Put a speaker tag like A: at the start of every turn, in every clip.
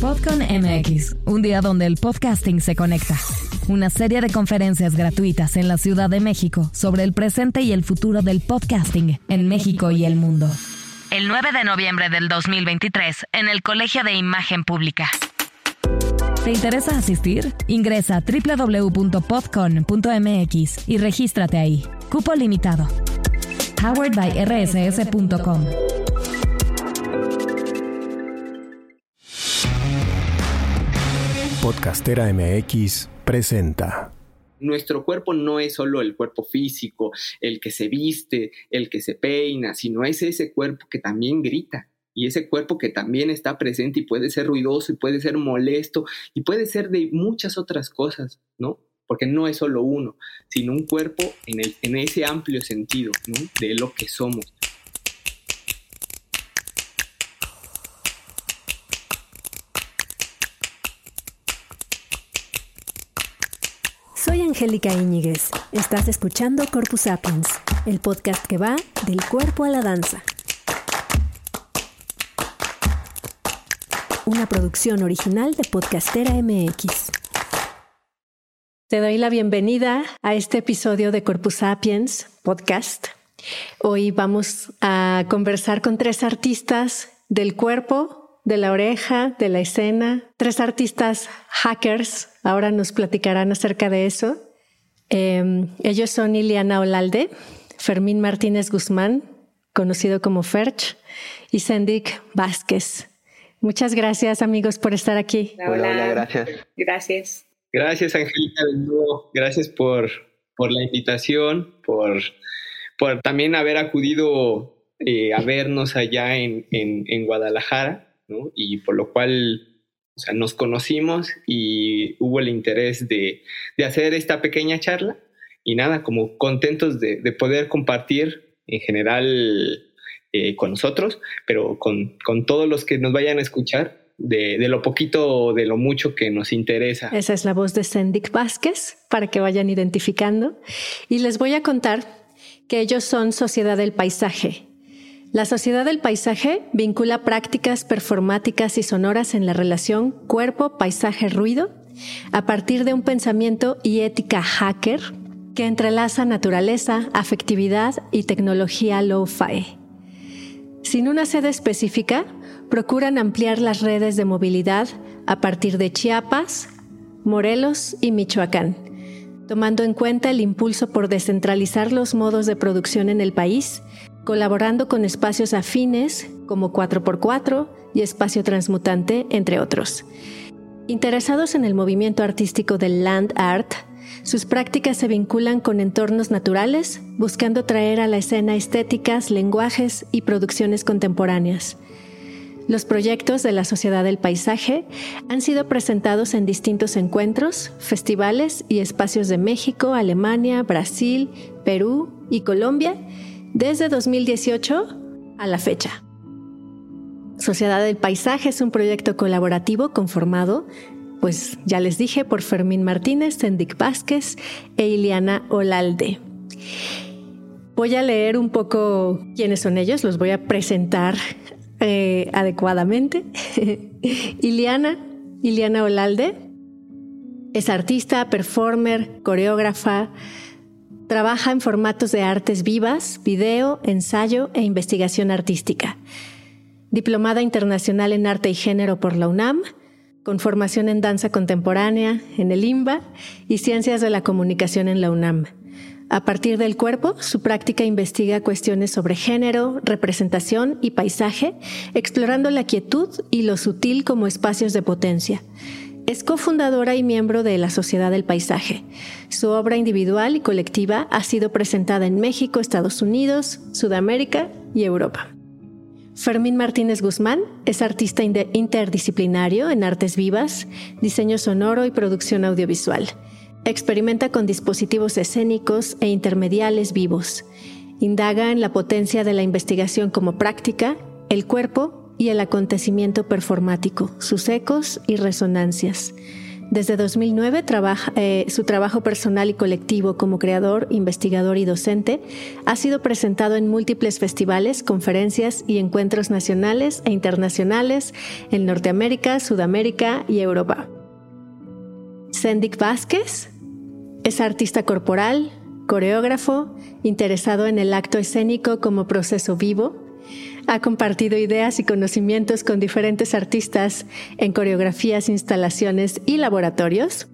A: Podcon MX, un día donde el podcasting se conecta. Una serie de conferencias gratuitas en la Ciudad de México sobre el presente y el futuro del podcasting en México y el mundo. El 9 de noviembre del 2023 en el Colegio de Imagen Pública. ¿Te interesa asistir? Ingresa a www.podcon.mx y regístrate ahí. Cupo limitado. Powered by rss.com.
B: Podcastera MX presenta.
C: Nuestro cuerpo no es solo el cuerpo físico, el que se viste, el que se peina, sino es ese cuerpo que también grita y ese cuerpo que también está presente y puede ser ruidoso y puede ser molesto y puede ser de muchas otras cosas, ¿no? Porque no es solo uno, sino un cuerpo en, ese amplio sentido de lo que somos.
D: Angélica Íñiguez. Estás escuchando Corpus Sapiens, el podcast que va del cuerpo a la danza. Una producción original de Podcastera MX. Te doy la bienvenida a este episodio de Corpus Sapiens podcast. Hoy vamos a conversar con tres artistas del cuerpo, de la oreja, de la escena, tres artistas hackers. Ahora nos platicarán acerca de eso. Em, ellos son Iliana Olalde, Fermín Martínez Guzmán, conocido como Ferch, y Sendik Vázquez. Muchas gracias amigos por estar aquí.
C: Hola, hola, gracias.
E: Gracias.
C: Gracias, Angélica, de nuevo. Gracias por, por la invitación, por, por también haber acudido eh, a vernos allá en, en, en Guadalajara. Y por lo cual, o sea, nos conocimos y hubo el interés de, de hacer esta pequeña charla y nada, como contentos de, de poder compartir en general eh, con nosotros, pero con, con, todos los que nos vayan a escuchar. De, lo poquito o de lo mucho que nos interesa.
D: Esa es la voz de Sendik Vázquez, para que vayan identificando. Y les voy a contar que ellos son Sociedad del Paisaje, la sociedad del paisaje vincula prácticas performáticas y sonoras en la relación cuerpo-paisaje-ruido a partir de un pensamiento y ética hacker que entrelaza naturaleza, afectividad y tecnología low-fi. Sin una sede específica, procuran ampliar las redes de movilidad a partir de Chiapas, Morelos y Michoacán, tomando en cuenta el impulso por descentralizar los modos de producción en el país colaborando con espacios afines como 4x4 y Espacio Transmutante, entre otros. Interesados en el movimiento artístico del land art, sus prácticas se vinculan con entornos naturales, buscando traer a la escena estéticas, lenguajes y producciones contemporáneas. Los proyectos de la Sociedad del Paisaje han sido presentados en distintos encuentros, festivales y espacios de México, Alemania, Brasil, Perú y Colombia, desde 2018 a la fecha. Sociedad del Paisaje es un proyecto colaborativo conformado, pues ya les dije, por Fermín Martínez, Sendik Vázquez e Iliana Olalde. Voy a leer un poco quiénes son ellos, los voy a presentar eh, adecuadamente. Iliana, Iliana Olalde, es artista, performer, coreógrafa, Trabaja en formatos de artes vivas, video, ensayo e investigación artística. Diplomada internacional en arte y género por la UNAM, con formación en danza contemporánea en el IMBA y ciencias de la comunicación en la UNAM. A partir del cuerpo, su práctica investiga cuestiones sobre género, representación y paisaje, explorando la quietud y lo sutil como espacios de potencia. Es cofundadora y miembro de la Sociedad del Paisaje. Su obra individual y colectiva ha sido presentada en México, Estados Unidos, Sudamérica y Europa. Fermín Martínez Guzmán es artista interdisciplinario en artes vivas, diseño sonoro y producción audiovisual. Experimenta con dispositivos escénicos e intermediales vivos. Indaga en la potencia de la investigación como práctica, el cuerpo y el acontecimiento performático, sus ecos y resonancias. Desde 2009 trabaja, eh, su trabajo personal y colectivo como creador, investigador y docente ha sido presentado en múltiples festivales, conferencias y encuentros nacionales e internacionales en Norteamérica, Sudamérica y Europa. Sendik Vázquez es artista corporal, coreógrafo, interesado en el acto escénico como proceso vivo, ha compartido ideas y conocimientos con diferentes artistas en coreografías, instalaciones y laboratorios.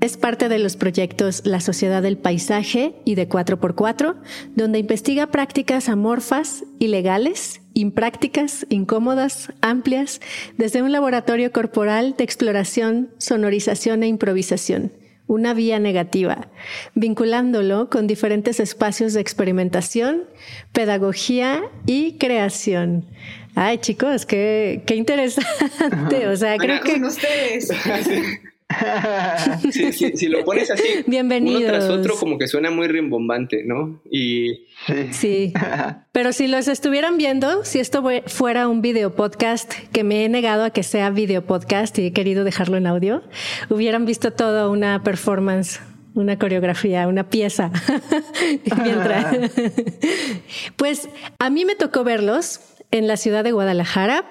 D: Es parte de los proyectos La Sociedad del Paisaje y de 4x4, donde investiga prácticas amorfas, ilegales, imprácticas, incómodas, amplias, desde un laboratorio corporal de exploración, sonorización e improvisación una vía negativa, vinculándolo con diferentes espacios de experimentación, pedagogía y creación. Ay, chicos, qué, qué interesante. O sea, creo que.
E: ustedes.
C: si lo pones así,
D: Bienvenidos.
C: uno tras otro, como que suena muy rimbombante, ¿no? Y
D: sí. Pero si los estuvieran viendo, si esto fuera un video podcast, que me he negado a que sea video podcast y he querido dejarlo en audio, hubieran visto toda una performance una coreografía, una pieza. pues a mí me tocó verlos en la ciudad de Guadalajara.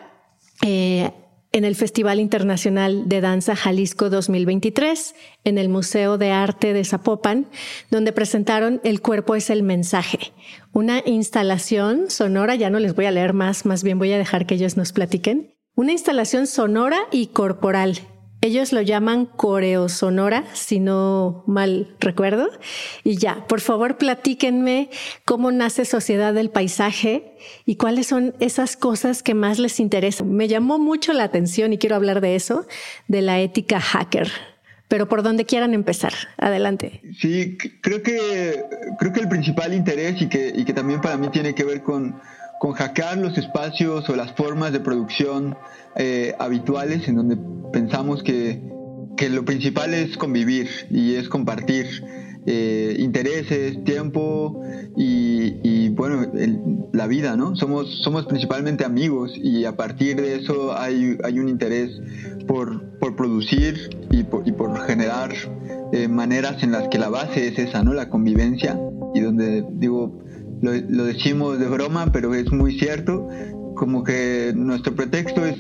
D: Eh, en el Festival Internacional de Danza Jalisco 2023, en el Museo de Arte de Zapopan, donde presentaron El cuerpo es el mensaje, una instalación sonora, ya no les voy a leer más, más bien voy a dejar que ellos nos platiquen, una instalación sonora y corporal ellos lo llaman coreosonora, si no mal recuerdo. Y ya, por favor, platíquenme cómo nace Sociedad del Paisaje y cuáles son esas cosas que más les interesan. Me llamó mucho la atención y quiero hablar de eso, de la ética hacker. Pero por donde quieran empezar, adelante.
F: Sí, creo que, creo que el principal interés y que, y que también para mí tiene que ver con, con hackear los espacios o las formas de producción eh, habituales en donde pensamos que, que, lo principal es convivir y es compartir eh, intereses, tiempo y, bueno, la vida, ¿no? Somos, somos principalmente amigos y a partir de eso hay, hay un interés por, por producir y por, y por generar eh, maneras en las que la base es esa, ¿no? La convivencia y donde digo lo, decimos de broma, pero es muy cierto, como que nuestro pretexto es,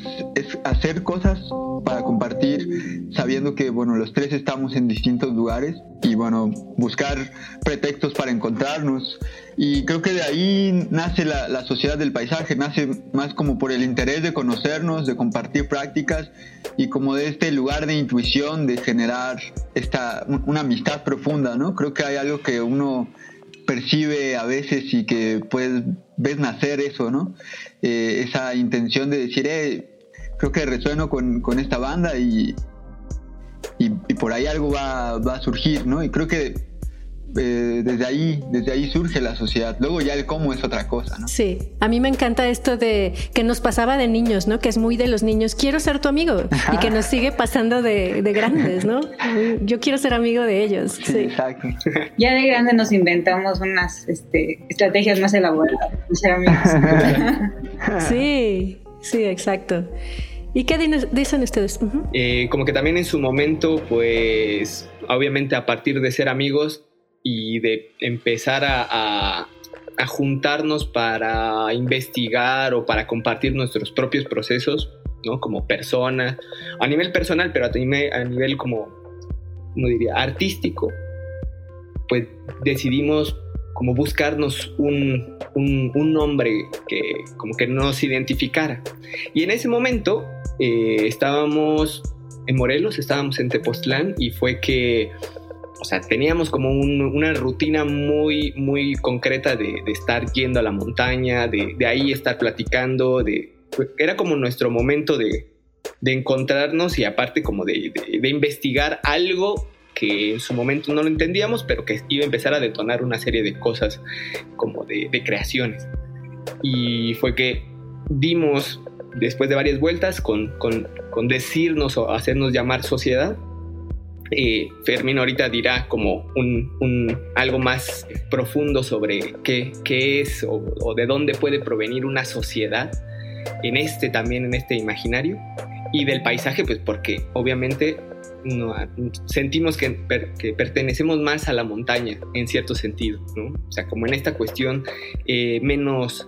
F: hacer cosas para compartir, sabiendo que, bueno, los tres estamos en distintos lugares y, bueno, buscar pretextos para encontrarnos. Y creo que de ahí nace la, la sociedad del paisaje, nace más como por el interés de conocernos, de compartir prácticas y como de este lugar de intuición, de generar esta, una amistad profunda, ¿no? Creo que hay algo que uno percibe a veces y que puedes ves nacer eso, ¿no? Eh, esa intención de decir, eh, creo que resueno con, con esta banda y, y, por ahí algo va, va, a surgir, ¿no? Y creo que eh, desde ahí, desde ahí surge la sociedad. Luego ya el cómo es otra cosa, ¿no?
D: Sí, a mí me encanta esto de que nos pasaba de niños, ¿no? Que es muy de los niños, quiero ser tu amigo y que nos sigue pasando de, de, grandes, ¿no? Yo quiero ser amigo de ellos. Sí,
F: exacto.
E: Ya de grande nos inventamos unas este, estrategias más elaboradas de ser amigos.
D: sí, sí, exacto. ¿Y qué dicen ustedes?
C: eh, como que también en su momento, pues, obviamente a partir de ser amigos, y de empezar a, juntarnos para investigar o para compartir nuestros propios procesos, ¿no? Como personas, a nivel personal, pero a nivel, a nivel como, ¿cómo diría?, artístico, pues decidimos como buscarnos un, un, nombre que como que nos identificara. Y en ese momento eh, estábamos en Morelos, estábamos en Tepoztlán y fue que o sea, teníamos como una rutina muy, muy concreta de, estar yendo a la montaña, de, ahí estar platicando, de, era como nuestro momento de, encontrarnos y aparte como de, investigar algo que en su momento no lo entendíamos, pero que iba a empezar a detonar una serie de cosas como de, creaciones. Y fue que dimos, después de varias vueltas, con, con, con decirnos o hacernos llamar sociedad, eh, Fermín ahorita dirá como un, algo más profundo sobre qué, qué es o, de dónde puede provenir una sociedad en este también, en este imaginario. Y del paisaje, pues porque obviamente no, sentimos que, que, pertenecemos más a la montaña en cierto sentido, ¿no? O sea, como en esta cuestión eh, menos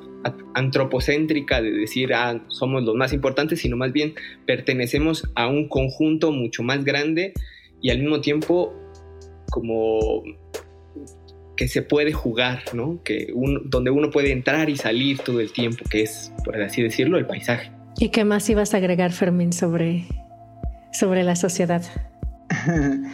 C: antropocéntrica de decir, ah, somos los más importantes, sino más bien pertenecemos a un conjunto mucho más grande y al mismo tiempo como que se puede jugar, ¿no? Que donde uno puede entrar y salir todo el tiempo, que es, por así decirlo, el paisaje.
D: ¿Y qué más ibas a agregar, Fermín, sobre, sobre la sociedad?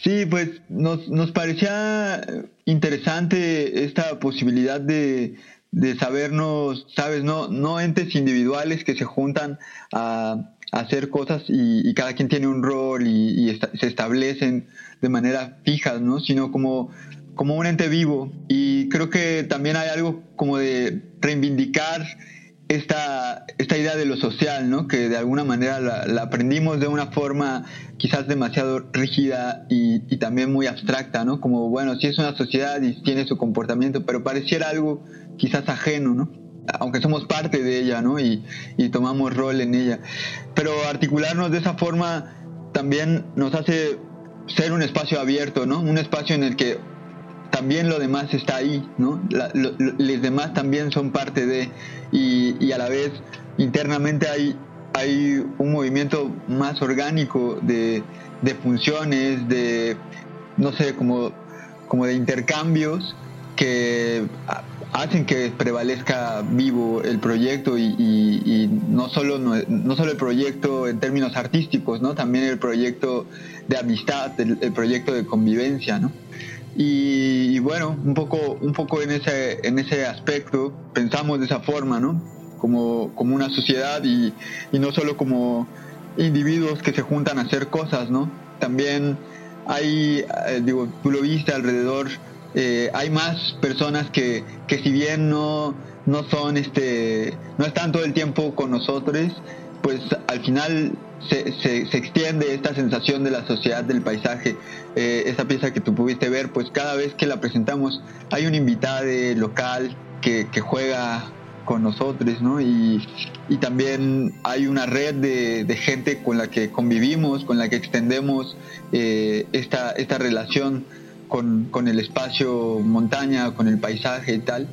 F: Sí, pues nos, nos parecía interesante esta posibilidad de, de sabernos, sabes, no, no entes individuales que se juntan a, hacer cosas y, cada quien tiene un rol y, se establecen de manera fija, ¿no? Sino como, como un ente vivo. Y creo que también hay algo como de reivindicar esta, esta idea de lo social, ¿no? Que de alguna manera la, aprendimos de una forma quizás demasiado rígida y, también muy abstracta, ¿no? Como, bueno, sí es una sociedad y tiene su comportamiento, pero pareciera algo quizás ajeno, ¿no? Aunque somos parte de ella, ¿no? Y, y tomamos rol en ella. Pero articularnos de esa forma también nos hace ser un espacio abierto, ¿no? Un espacio en el que también lo demás está ahí, ¿no? los demás también son parte de, y, y, a la vez internamente hay, hay un movimiento más orgánico de, de funciones, de, no sé, como, como de intercambios que hacen que prevalezca vivo el proyecto y, no, solo, no, solo el proyecto en términos artísticos, ¿no? también el proyecto de amistad, el, proyecto de convivencia. ¿no? Y, bueno, un poco, un poco en, ese, en ese aspecto pensamos de esa forma, ¿no? como, como una sociedad y, no solo como individuos que se juntan a hacer cosas, ¿no? También hay, eh, digo, tú lo viste alrededor eh, hay más personas que, que si bien no, no son este no están todo el tiempo con nosotros pues al final se, se, extiende esta sensación de la sociedad del paisaje eh, esa pieza que tú pudiste ver pues cada vez que la presentamos hay un invitado local que, juega con nosotros, ¿no? Y, y, también hay una red de, de, gente con la que convivimos, con la que extendemos eh, esta, esta relación con, con, el espacio montaña, con el paisaje y tal.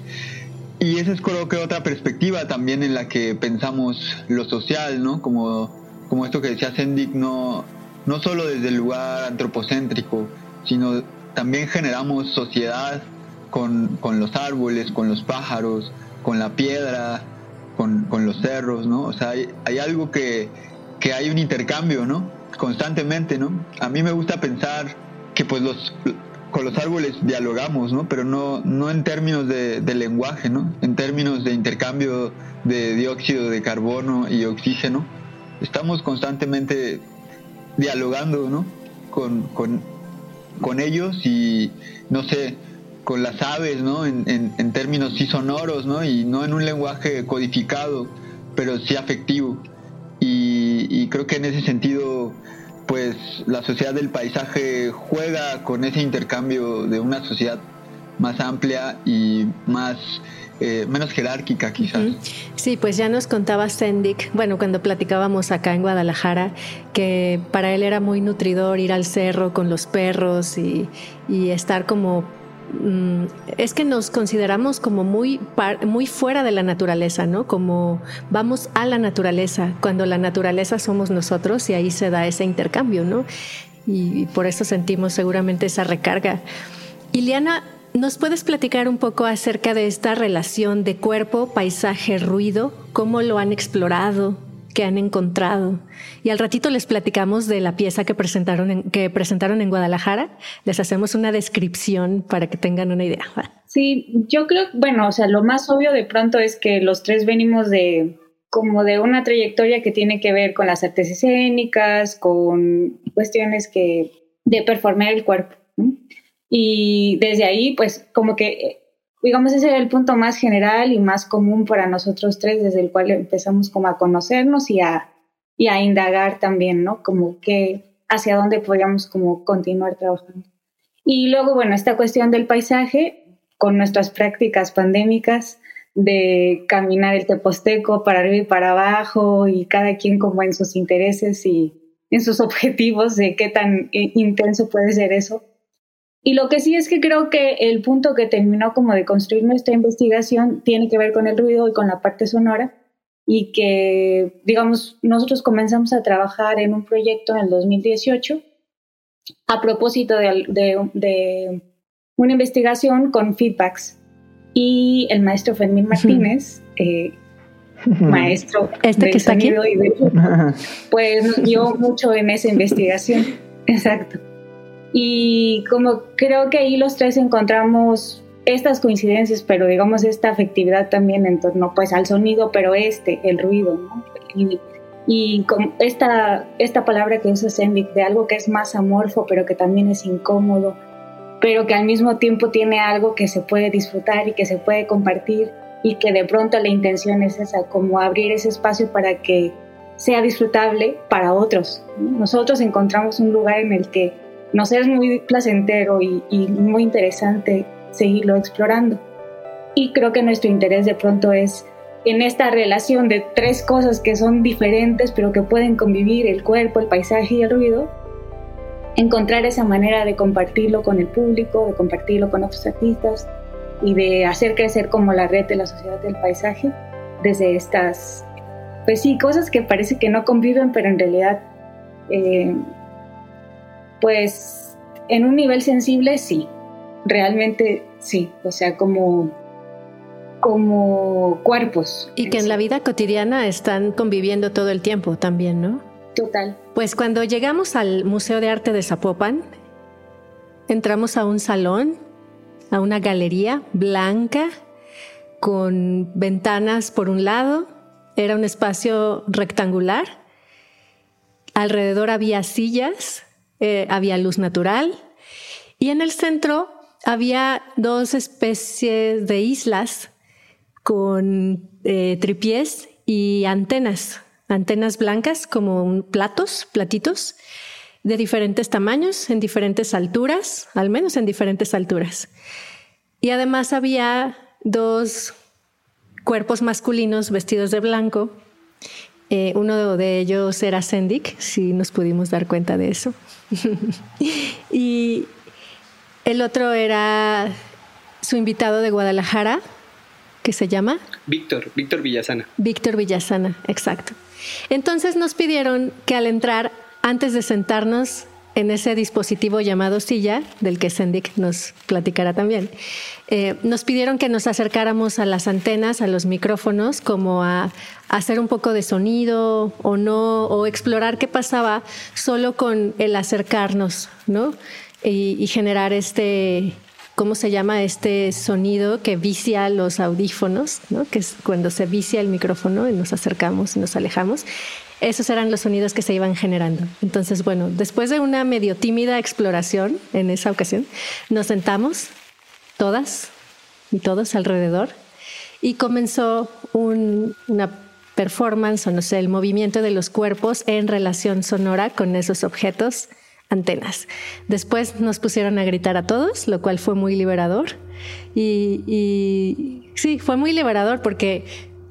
F: Y esa es creo que otra perspectiva también en la que pensamos lo social, ¿no? Como, como esto que decía Sendik, no, no solo desde el lugar antropocéntrico, sino también generamos sociedad con, con los árboles, con los pájaros, con la piedra, con, con los cerros, ¿no? O sea, hay, hay algo que, que hay un intercambio, ¿no? Constantemente, ¿no? A mí me gusta pensar que pues los, con los árboles dialogamos, ¿no? Pero no, no en términos de, lenguaje, ¿no? En términos de intercambio de dióxido de carbono y oxígeno. Estamos constantemente dialogando, ¿no? Con, con, ellos y, no sé, con las aves, ¿no? En, términos sí sonoros, ¿no? Y no en un lenguaje codificado, pero sí afectivo. Y creo que en ese sentido pues la sociedad del paisaje juega con ese intercambio de una sociedad más amplia y más eh, menos jerárquica quizás.
D: Sí, pues ya nos contaba Sendik, bueno, cuando platicábamos acá en Guadalajara, que para él era muy nutridor ir al cerro con los perros y, estar como es que nos consideramos como muy, muy fuera de la naturaleza, ¿no? Como vamos a la naturaleza, cuando la naturaleza somos nosotros y ahí se da ese intercambio, ¿no? Y por eso sentimos seguramente esa recarga. Iliana, ¿nos puedes platicar un poco acerca de esta relación de cuerpo, paisaje, ruido? ¿Cómo lo han explorado? Que han encontrado. Y al ratito les platicamos de la pieza que presentaron en, que presentaron en Guadalajara. Les hacemos una descripción para que tengan una idea.
E: Sí, yo creo, bueno, o sea, lo más obvio de pronto es que los tres venimos de como de una trayectoria que tiene que ver con las artes escénicas, con cuestiones que de performar el cuerpo. Y desde ahí, pues como que digamos, ese era el punto más general y más común para nosotros tres, desde el cual empezamos como a conocernos y a, y a indagar también, ¿no? Como que hacia dónde podíamos como continuar trabajando. Y luego, bueno, esta cuestión del paisaje, con nuestras prácticas pandémicas de caminar el teposteco para arriba y para abajo y cada quien como en sus intereses y en sus objetivos de qué tan eh, intenso puede ser eso. Y lo que sí es que creo que el punto que terminó como de construir nuestra investigación tiene que ver con el ruido y con la parte sonora y que, digamos, nosotros comenzamos a trabajar en un proyecto en el 2018 a propósito de, de, una investigación con feedbacks. Y el maestro Fermín Martínez, eh, maestro
D: este que está aquí,
E: pues nos dio mucho en esa investigación. Exacto. Y como creo que ahí los tres encontramos estas coincidencias, pero digamos esta afectividad también en torno pues al sonido, pero este, el ruido, ¿no? Y, y con esta, esta palabra que usa Sendik, de algo que es más amorfo, pero que también es incómodo, pero que al mismo tiempo tiene algo que se puede disfrutar y que se puede compartir y que de pronto la intención es esa, como abrir ese espacio para que sea disfrutable para otros. Nosotros encontramos un lugar en el que nos es muy placentero y, muy interesante seguirlo explorando. Y creo que nuestro interés de pronto es en esta relación de tres cosas que son diferentes pero que pueden convivir, el cuerpo, el paisaje y el ruido, encontrar esa manera de compartirlo con el público, de compartirlo con otros artistas y de hacer crecer como la red de la sociedad del paisaje desde estas, pues sí, cosas que parece que no conviven, pero en realidad eh, pues en un nivel sensible sí, realmente sí, o sea, como, como cuerpos.
D: Y que en la vida cotidiana están conviviendo todo el tiempo también, ¿no?
E: Total.
D: Pues cuando llegamos al Museo de Arte de Zapopan, entramos a un salón, a una galería blanca con ventanas por un lado, era un espacio rectangular, alrededor había sillas eh, había luz natural y en el centro había dos especies de islas con eh, tripiés y antenas, antenas blancas como platos, platitos de diferentes tamaños, en diferentes alturas, al menos en diferentes alturas. Y además había dos cuerpos masculinos vestidos de blanco eh, uno de ellos era Sendik, si nos pudimos dar cuenta de eso. y el otro era su invitado de Guadalajara, que se llama
C: Víctor, Víctor Villasana.
D: Víctor Villasana, exacto. Entonces nos pidieron que al entrar, antes de sentarnos en ese dispositivo llamado silla, del que Sendik nos platicará también, eh, nos pidieron que nos acercáramos a las antenas, a los micrófonos, como a, hacer un poco de sonido o no, o explorar qué pasaba solo con el acercarnos, ¿no? Y, generar este, ¿cómo se llama? Este sonido que vicia los audífonos, ¿no? Que es cuando se vicia el micrófono y nos acercamos y nos alejamos. Esos eran los sonidos que se iban generando. Entonces, bueno, después de una medio tímida exploración en esa ocasión, nos sentamos todas y todos alrededor y comenzó una performance o no sé, el movimiento de los cuerpos en relación sonora con esos objetos antenas. Después nos pusieron a gritar a todos, lo cual fue muy liberador. Y, sí, fue muy liberador porque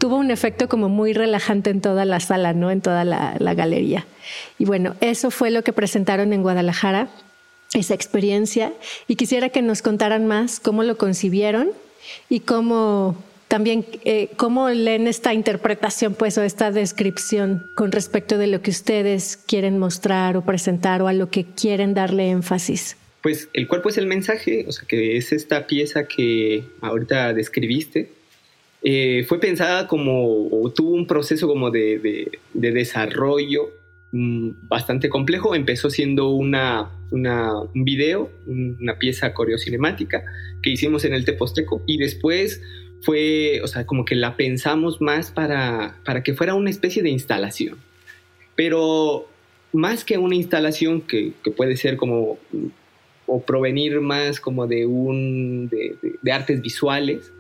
D: tuvo un efecto como muy relajante en toda la sala, ¿no? En toda la, galería. Y bueno, eso fue lo que presentaron en Guadalajara esa experiencia y quisiera que nos contaran más cómo lo concibieron y cómo también eh, cómo leen esta interpretación pues o esta descripción con respecto de lo que ustedes quieren mostrar o presentar o a lo que quieren darle énfasis.
C: Pues el cuerpo es el mensaje, o sea que es esta pieza que ahorita describiste. Eh, fue pensada como, o tuvo un proceso como de, de desarrollo Mm, bastante complejo. Empezó siendo una, un video, una pieza coreocinemática que hicimos en el Teposteco y después fue, o sea, como que la pensamos más para, para que fuera una especie de instalación. Pero más que una instalación que, puede ser como o provenir más como de un de, artes visuales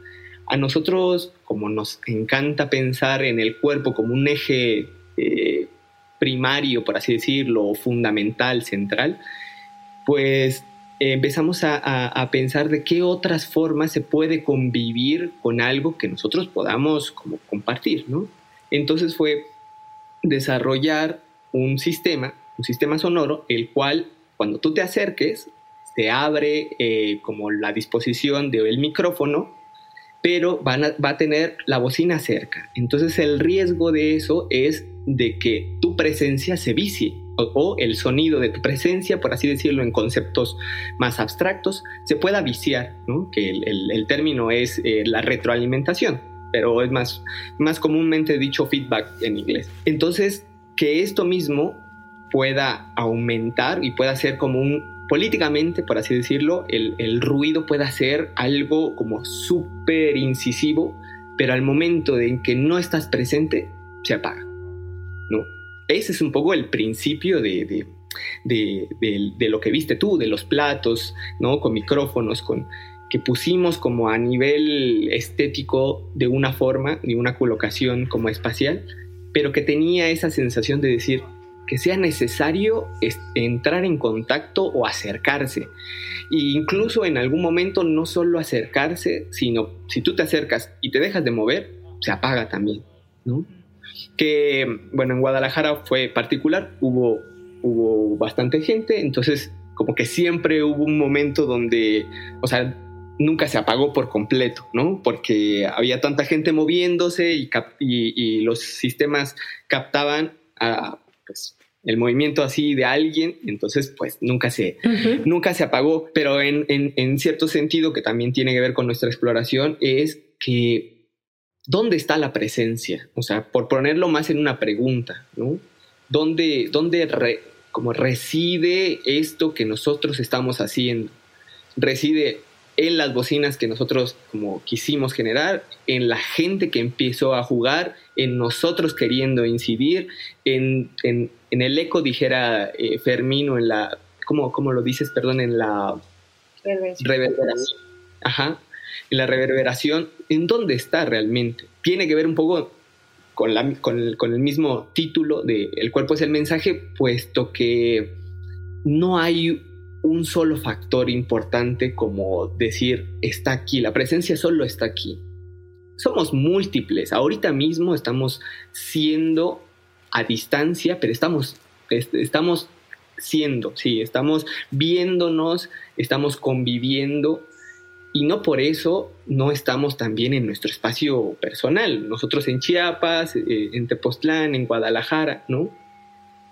C: a nosotros como nos encanta pensar en el cuerpo como un eje eh, primario, por así decirlo, fundamental, central, pues empezamos a, pensar de qué otras formas se puede convivir con algo que nosotros podamos como compartir, ¿no? Entonces fue desarrollar un sistema un sistema sonoro, el cual cuando tú te acerques, se abre eh, como la disposición del micrófono, pero va a tener la bocina cerca. Entonces el riesgo de eso es de que tu presencia se vicie o, el sonido de tu presencia, por así decirlo, en conceptos más abstractos, se pueda viciar, que el, término es eh, la retroalimentación, pero es más, más comúnmente dicho feedback en inglés. Entonces, que esto mismo pueda aumentar y pueda ser como un, políticamente, por así decirlo, el, el ruido pueda ser algo como súper incisivo, pero al momento en que no estás presente, se apaga. ¿no? Ese es un poco el principio de, de, lo que viste tú, de los platos, ¿no? Con micrófonos, con que pusimos como a nivel estético de una forma, de una colocación como espacial, pero que tenía esa sensación de decir que sea necesario entrar en contacto o acercarse. E incluso en algún momento no solo acercarse, sino si tú te acercas y te dejas de mover, se apaga también, ¿no? que, bueno, en Guadalajara fue particular, hubo, hubo bastante gente, entonces como que siempre hubo un momento donde, o sea, nunca se apagó por completo, ¿no? Porque había tanta gente moviéndose y, y, los sistemas captaban pues, el movimiento así de alguien, entonces pues nunca se, nunca se apagó, pero en, en, en cierto sentido que también tiene que ver con nuestra exploración es que ¿dónde está la presencia? O sea, por ponerlo más en una pregunta, ¿no? ¿Dónde, dónde como reside esto que nosotros estamos haciendo? Reside en las bocinas que nosotros como quisimos generar, en la gente que empezó a jugar, en nosotros queriendo incidir, en, en, el eco, dijera eh, Fermino, en la, ¿cómo, ¿cómo, lo dices? Perdón, en la reverberación. Ajá, en la reverberación, ¿en dónde está realmente? Tiene que ver un poco con, la, con, el, mismo título de El cuerpo es el mensaje, puesto que no hay un solo factor importante como decir está aquí, la presencia solo está aquí. Somos múltiples, ahorita mismo estamos siendo a distancia, pero estamos, estamos siendo, sí, estamos viéndonos, estamos conviviendo y no por eso no estamos también en nuestro espacio personal. Nosotros en Chiapas, eh, en Tepoztlán, en Guadalajara, ¿no?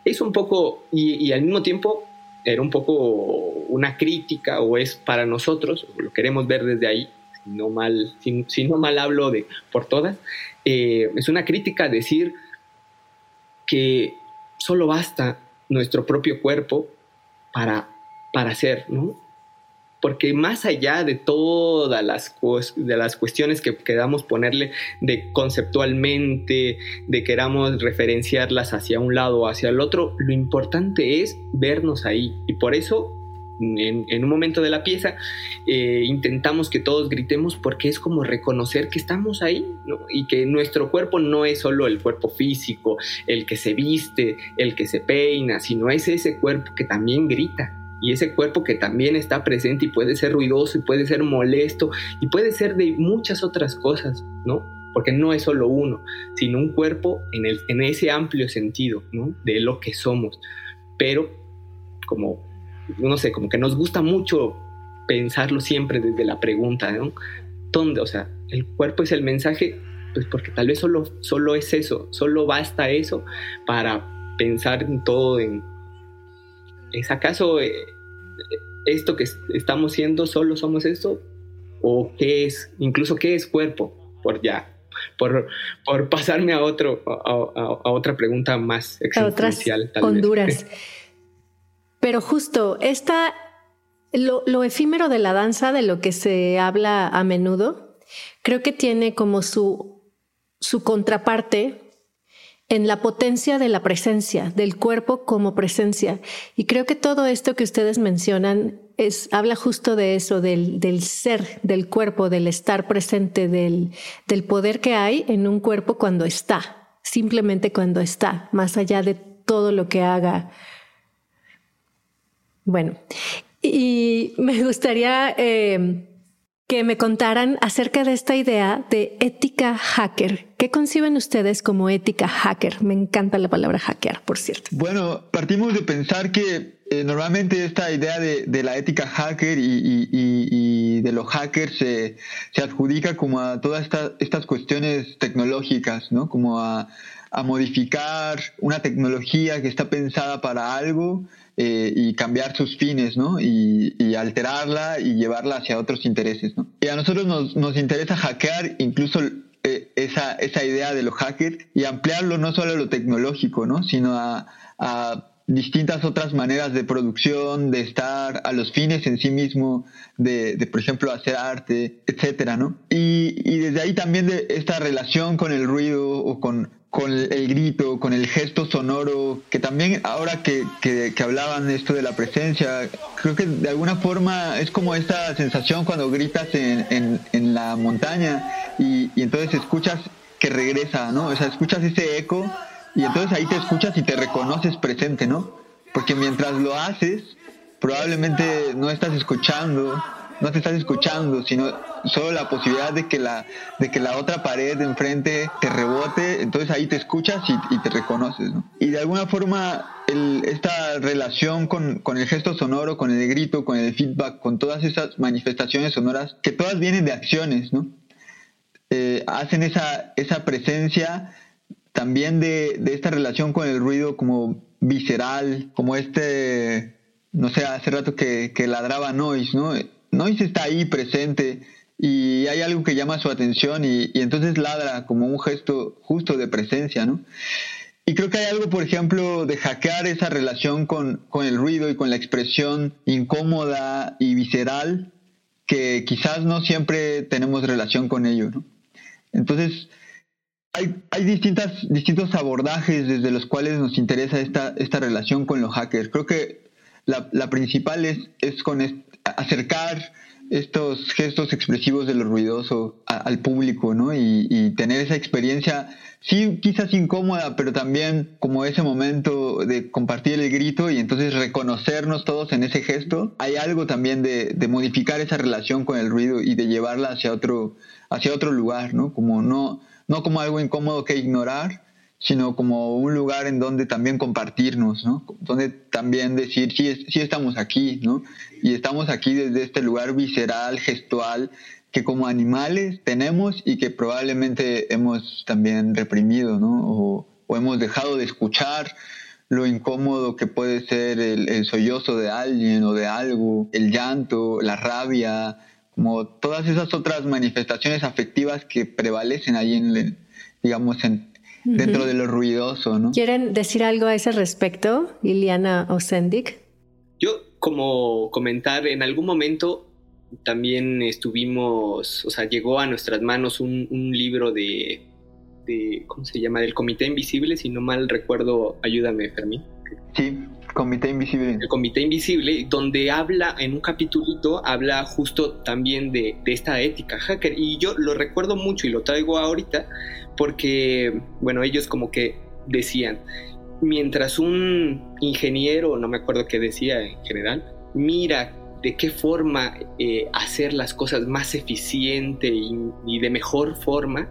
C: Es un poco, y, al mismo tiempo era un poco una crítica, o es para nosotros, lo queremos ver desde ahí, si no mal, si, no mal hablo de por todas, eh, es una crítica decir que solo basta nuestro propio cuerpo para, para ser, ¿no? Porque más allá de todas las, de las cuestiones que queramos ponerle de conceptualmente, de queramos referenciarlas hacia un lado o hacia el otro, lo importante es vernos ahí. Y por eso en, un momento de la pieza eh, intentamos que todos gritemos porque es como reconocer que estamos ahí y que nuestro cuerpo no es solo el cuerpo físico, el que se viste, el que se peina, sino es ese cuerpo que también grita y ese cuerpo que también está presente y puede ser ruidoso y puede ser molesto y puede ser de muchas otras cosas, ¿no? Porque no es solo uno, sino un cuerpo en, el, en ese amplio sentido, ¿no? De lo que somos. Pero como, no sé, como que nos gusta mucho pensarlo siempre desde la pregunta, ¿no? ¿Dónde? O sea, el cuerpo es el mensaje, pues porque tal vez solo, solo es eso, solo basta eso para pensar en todo en ¿es acaso eh, esto que estamos siendo solo somos esto? ¿O qué es, incluso qué es cuerpo? Por ya, por, por pasarme a, otro, a, otra pregunta más existencial.
D: A Honduras. Pero justo, esta, lo, lo efímero de la danza, de lo que se habla a menudo, creo que tiene como su, su contraparte en la potencia de la presencia, del cuerpo como presencia. Y creo que todo esto que ustedes mencionan es, habla justo de eso, del, del ser, del cuerpo, del estar presente, del, del poder que hay en un cuerpo cuando está, simplemente cuando está, más allá de todo lo que haga. Bueno, y me gustaría... Eh, que me contaran acerca de esta idea de ética hacker. ¿Qué conciben ustedes como ética hacker? Me encanta la palabra hackear, por cierto.
F: Bueno, partimos de pensar que eh, normalmente esta idea de, la ética hacker y, de los hackers se, adjudica como a todas estas cuestiones tecnológicas, ¿no? Como a, modificar una tecnología que está pensada para algo eh, y cambiar sus fines, ¿no? Y, alterarla y llevarla hacia otros intereses, ¿no? Y a nosotros nos, interesa hackear incluso eh, esa, esa idea de los hackers y ampliarlo no solo a lo tecnológico, ¿no? Sino a distintas otras maneras de producción, de estar a los fines en sí mismo, de, por ejemplo, hacer arte, etcétera, ¿no? Y, y, desde ahí también de esta relación con el ruido o con, con el grito, con el gesto sonoro, que también ahora que, que, que, hablaban esto de la presencia, creo que de alguna forma es como esta sensación cuando gritas en, en, la montaña y, y entonces escuchas que regresa, ¿no? O sea, escuchas ese eco y entonces ahí te escuchas y te reconoces presente, ¿no? Porque mientras lo haces, probablemente no estás escuchando, no te estás escuchando, sino solo la posibilidad de que la, de que la otra pared de enfrente te rebote, entonces ahí te escuchas y, te reconoces, ¿no? Y de alguna forma esta relación con, con, el gesto sonoro, con el grito, con el feedback, con todas esas manifestaciones sonoras, que todas vienen de acciones, ¿no? Eh, hacen esa, esa presencia también de, esta relación con el ruido como visceral, como este, no sé, hace rato que, ladraba Noise, ¿no? Noise está ahí presente y hay algo que llama su atención y, entonces ladra como un gesto justo de presencia, ¿no? Y creo que hay algo, por ejemplo, de hackear esa relación con, con el ruido y con la expresión incómoda y visceral que quizás no siempre tenemos relación con ello, ¿no? Entonces, hay, distintas, distintos abordajes desde los cuales nos interesa esta, esta relación con los hackers. Creo que la, principal es, es acercar estos gestos expresivos de lo ruidoso al público, ¿no? Y, y, tener esa experiencia, sí, quizás incómoda, pero también como ese momento de compartir el grito y entonces reconocernos todos en ese gesto. Hay algo también de, de modificar esa relación con el ruido y de llevarla hacia otro, hacia otro lugar, ¿no? Como no, no como algo incómodo que ignorar, sino como un lugar en donde también compartirnos, ¿no? Donde también decir, sí, sí estamos aquí, ¿no? Y estamos aquí desde este lugar visceral, gestual, que como animales tenemos y que probablemente hemos también reprimido, ¿no? O, hemos dejado de escuchar lo incómodo que puede ser el, el sollozo de alguien o de algo, el llanto, la rabia, como todas esas otras manifestaciones afectivas que prevalecen ahí en, digamos, en, dentro de lo ruidoso, ¿no?
D: ¿Quieren decir algo a ese respecto, Iliana Osendik?
C: Yo, como comentar, en algún momento también estuvimos, o sea, llegó a nuestras manos un, libro de, de, ¿cómo se llama? Del Comité Invisible, si no mal recuerdo, ayúdame, Fermín.
F: Sí, Comité Invisible.
C: El Comité Invisible, donde habla, en un capitulito, habla justo también de, esta ética hacker. Y yo lo recuerdo mucho y lo traigo ahorita porque, bueno, ellos como que decían, mientras un ingeniero, no me acuerdo qué decía en general, mira de qué forma eh, hacer las cosas más eficiente y, de mejor forma,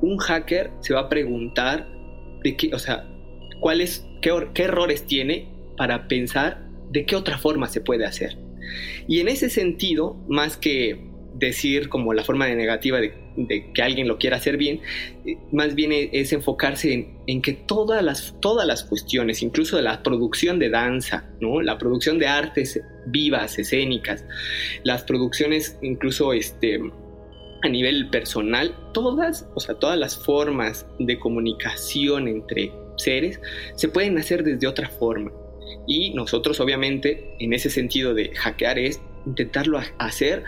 C: un hacker se va a preguntar de qué, o sea, cuáles, qué, errores tiene para pensar de qué otra forma se puede hacer. Y en ese sentido, más que decir como la forma de negativa de, que alguien lo quiera hacer bien, eh, más bien e, es enfocarse en, que todas las, todas las cuestiones, incluso de la producción de danza, ¿no? la producción de artes vivas, escénicas, las producciones incluso este, a nivel personal, todas, o sea, todas las formas de comunicación entre seres se pueden hacer desde otra forma. Y nosotros obviamente en ese sentido de hackear es intentarlo hacer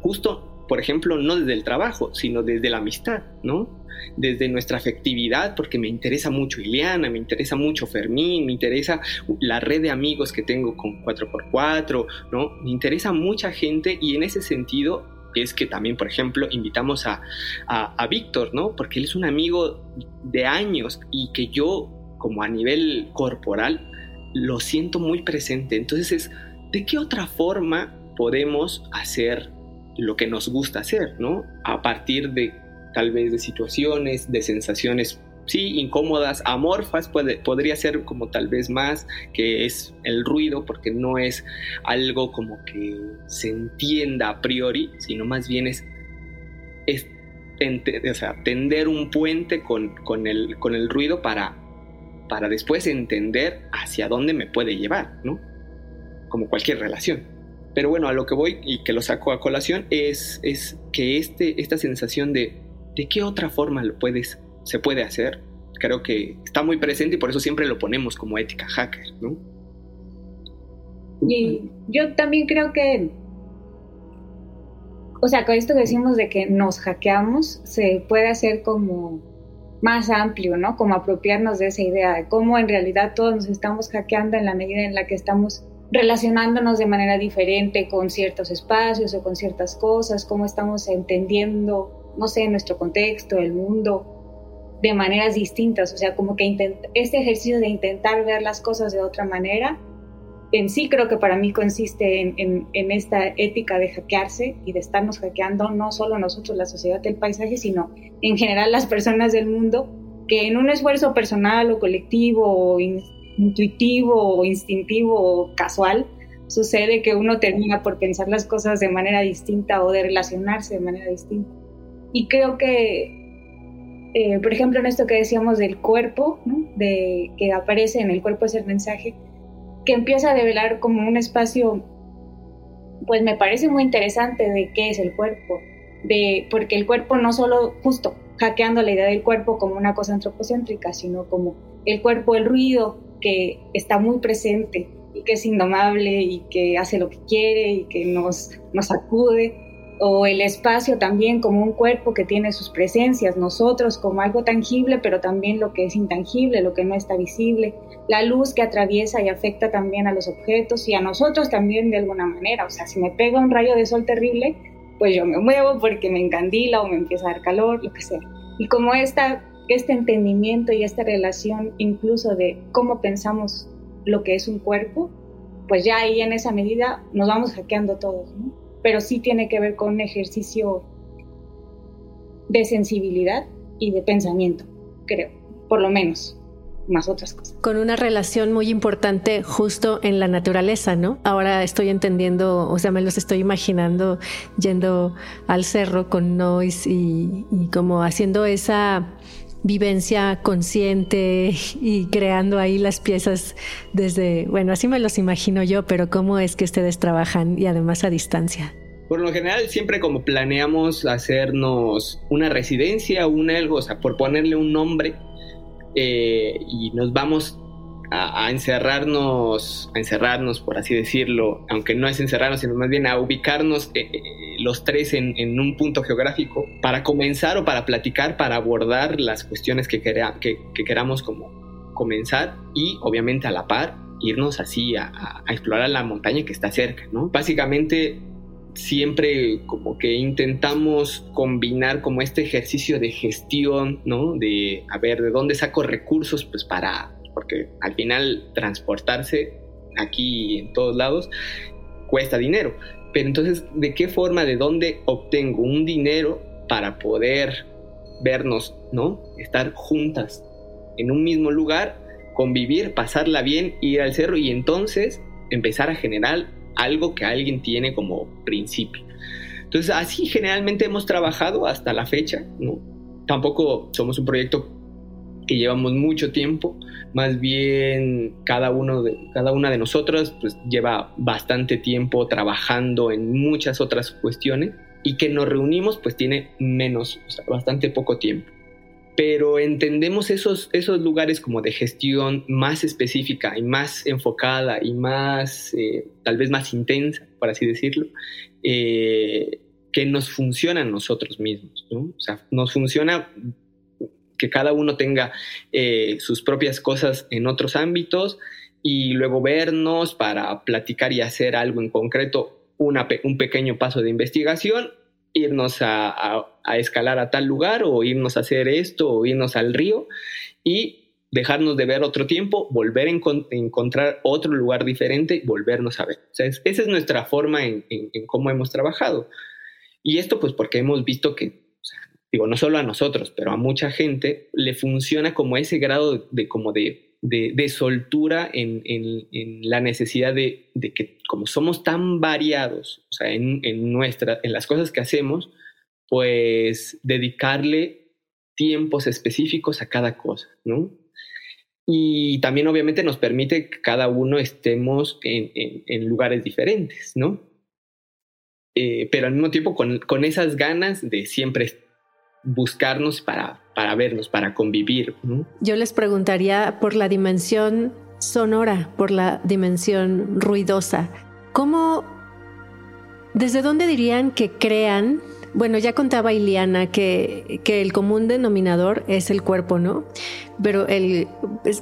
C: justo, por ejemplo, no desde el trabajo, sino desde la amistad, ¿no? Desde nuestra afectividad, porque me interesa mucho Ileana, me interesa mucho Fermín, me interesa la red de amigos que tengo con 4x4, ¿no? Me interesa mucha gente y en ese sentido es que también, por ejemplo, invitamos a, a, a Víctor, ¿no? Porque él es un amigo de años y que yo, como a nivel corporal, lo siento muy presente. Entonces es, ¿de qué otra forma podemos hacer lo que nos gusta hacer, ¿no? A partir de tal vez de situaciones, de sensaciones sí, incómodas, amorfas, puede, podría ser como tal vez más, que es el ruido, porque no es algo como que se entienda a priori, sino más bien es, tender un puente con, con, el, con el ruido para, para después entender hacia dónde me puede llevar, ¿no? Como cualquier relación. Pero bueno, a lo que voy y que lo saco a colación es, es que este, esta sensación de, ¿de qué otra forma lo puedes se puede hacer, creo que está muy presente y por eso siempre lo ponemos como ética hacker, ¿no?
E: Y yo también creo que, o sea, con esto que decimos de que nos hackeamos, se puede hacer como más amplio, ¿no? Como apropiarnos de esa idea de cómo en realidad todos nos estamos hackeando en la medida en la que estamos relacionándonos de manera diferente con ciertos espacios o con ciertas cosas, cómo estamos entendiendo no sé, nuestro contexto, el mundo, de maneras distintas. O sea, como que este ejercicio de intentar ver las cosas de otra manera, en sí creo que para mí consiste en, esta ética de hackearse y de estarnos hackeando no solo nosotros, la sociedad del paisaje, sino en general las personas del mundo, que en un esfuerzo personal o colectivo o intuitivo o instintivo o casual, sucede que uno termina por pensar las cosas de manera distinta o de relacionarse de manera distinta. Y creo que, eh, por ejemplo, en esto que decíamos del cuerpo, de, que aparece en el cuerpo ese mensaje, que empieza a develar como un espacio, pues me parece muy interesante de qué es el cuerpo, de, porque el cuerpo no solo justo hackeando la idea del cuerpo como una cosa antropocéntrica, sino como el cuerpo, el ruido que está muy presente y que es indomable y que hace lo que quiere y que nos, nos acude o el espacio también como un cuerpo que tiene sus presencias, nosotros como algo tangible, pero también lo que es intangible, lo que no está visible, la luz que atraviesa y afecta también a los objetos y a nosotros también de alguna manera, o sea, si me pega un rayo de sol terrible, pues yo me muevo porque me encandila o me empieza a dar calor, lo que sea. Y como esta, este entendimiento y esta relación incluso de cómo pensamos lo que es un cuerpo, pues ya ahí en esa medida nos vamos hackeando todos, ¿no? Pero sí tiene que ver con un ejercicio de sensibilidad y de pensamiento, creo, por lo menos más otras cosas.
D: Con una relación muy importante justo en la naturaleza, ¿no? Ahora estoy entendiendo, o sea, me los estoy imaginando yendo al cerro con Noise y, y como haciendo esa vivencia consciente y creando ahí las piezas desde, bueno, así me los imagino yo, pero ¿cómo es que ustedes trabajan y además a distancia?
C: Por lo general siempre como planeamos hacernos una residencia un algo, o sea, por ponerle un nombre, eh, y nos vamos a, encerrarnos, a encerrarnos, por así decirlo, aunque no es encerrarnos, sino más bien a ubicarnos eh, eh, los tres en, un punto geográfico para comenzar o para platicar, para abordar las cuestiones que, que, queramos como comenzar y obviamente a la par irnos así a, a, explorar la montaña que está cerca, ¿no? Básicamente siempre como que intentamos combinar como este ejercicio de gestión, ¿no? De, a ver, ¿de dónde saco recursos? Pues para porque al final transportarse aquí en todos lados cuesta dinero. Pero entonces, ¿de qué forma, de dónde obtengo un dinero para poder vernos, ¿no? Estar juntas en un mismo lugar, convivir, pasarla bien, ir al cerro y entonces empezar a generar algo que alguien tiene como principio. Entonces, así generalmente hemos trabajado hasta la fecha, ¿no? Tampoco somos un proyecto que llevamos mucho tiempo, más bien cada uno de cada una de nosotras pues lleva bastante tiempo trabajando en muchas otras cuestiones y que nos reunimos pues tiene menos, bastante poco tiempo. Pero entendemos esos, esos lugares como de gestión más específica y más enfocada y más, eh, tal vez más intensa, por así decirlo, eh, que nos funciona a nosotros mismos, ¿no? O sea, nos funciona que cada uno tenga eh, sus propias cosas en otros ámbitos y luego vernos para platicar y hacer algo en concreto, un pequeño paso de investigación, irnos a, escalar a tal lugar o irnos a hacer esto o irnos al río y dejarnos de ver otro tiempo, volver a encontrar otro lugar diferente volvernos a ver. esa es nuestra forma en, cómo hemos trabajado. Y esto pues porque hemos visto que, digo, no solo a nosotros, pero a mucha gente le funciona como ese grado de, como de, de, soltura en, en, la necesidad de, que como somos tan variados, o sea, en, en, nuestra, en las cosas que hacemos, pues dedicarle tiempos específicos a cada cosa, ¿no? Y también obviamente nos permite que cada uno estemos en, en lugares diferentes, ¿no? Eh, pero al mismo tiempo con, con, esas ganas de siempre buscarnos para, para vernos, para convivir.
D: Yo les preguntaría por la dimensión sonora, por la dimensión ruidosa. ¿Cómo, desde dónde dirían que crean bueno, ya contaba Iliana que, que, el común denominador es el cuerpo, ¿no? Pero el,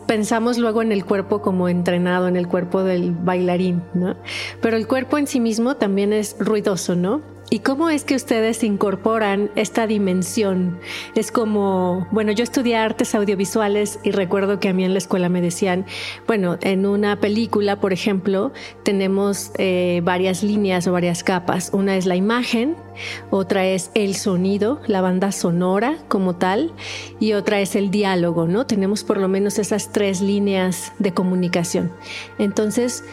D: pensamos luego en el cuerpo como entrenado, en el cuerpo del bailarín, ¿no? Pero el cuerpo en sí mismo también es ruidoso, ¿no? ¿Y cómo es que ustedes incorporan esta dimensión? Es como, bueno, yo estudié artes audiovisuales y recuerdo que a mí en la escuela me decían, bueno, en una película, por ejemplo, tenemos eh, varias líneas o varias capas. Una es la imagen, otra es el sonido, la banda sonora como tal, y otra es el diálogo, ¿no? Tenemos por lo menos esas tres líneas de comunicación. Entonces,